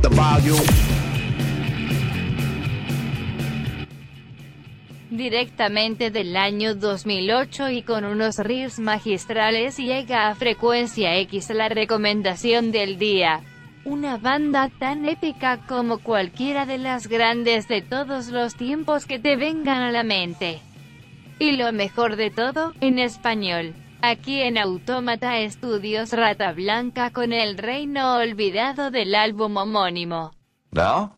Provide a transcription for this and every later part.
the volume. Directamente del año 2008 y con unos riffs magistrales llega a Frecuencia X la recomendación del día. Una banda tan épica como cualquiera de las grandes de todos los tiempos que te vengan a la mente. Y lo mejor de todo, en español. Aquí en Autómata Estudios Rata Blanca con el reino olvidado del álbum homónimo. Now,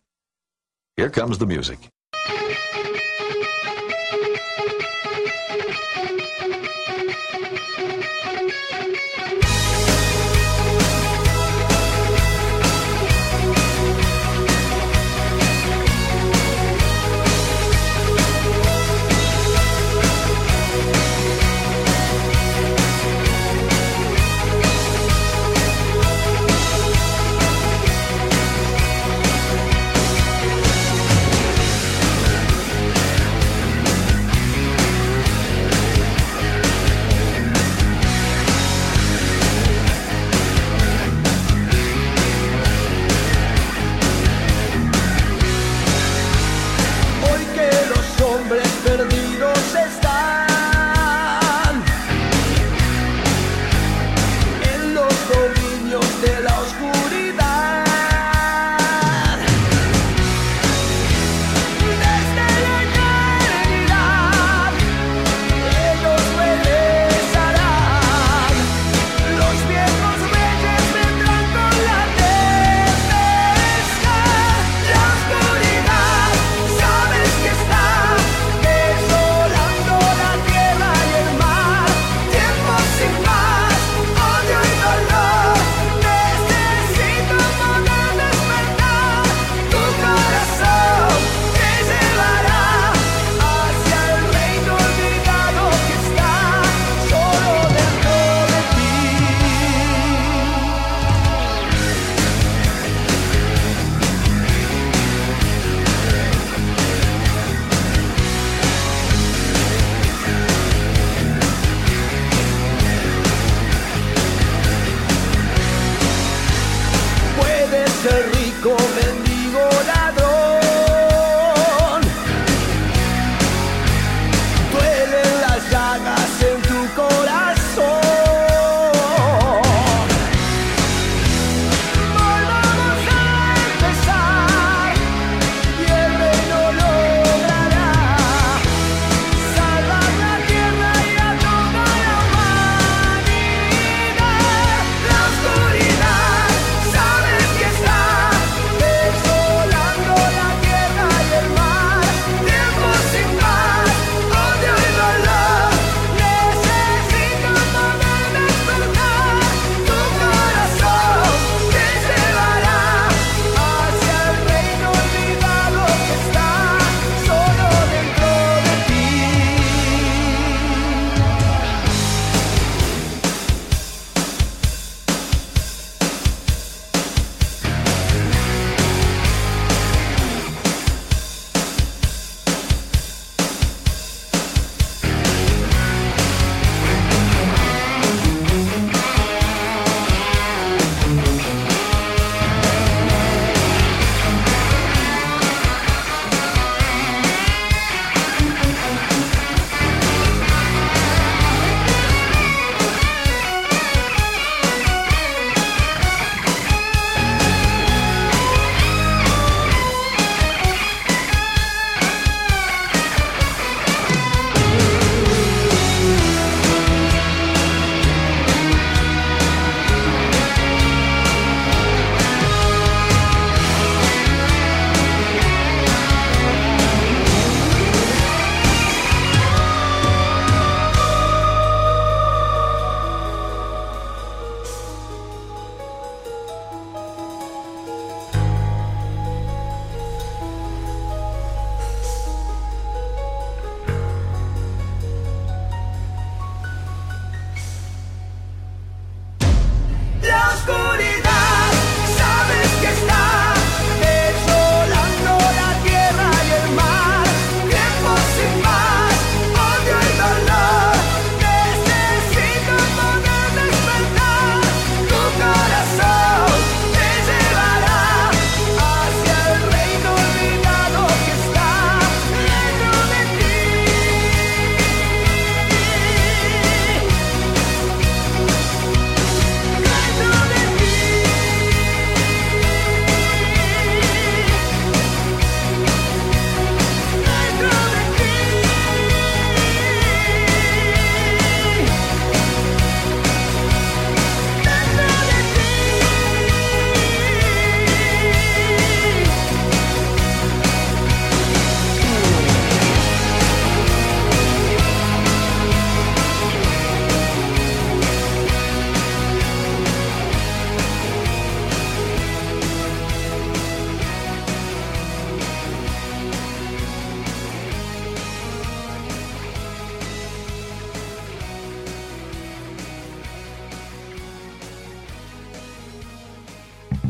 here comes the music.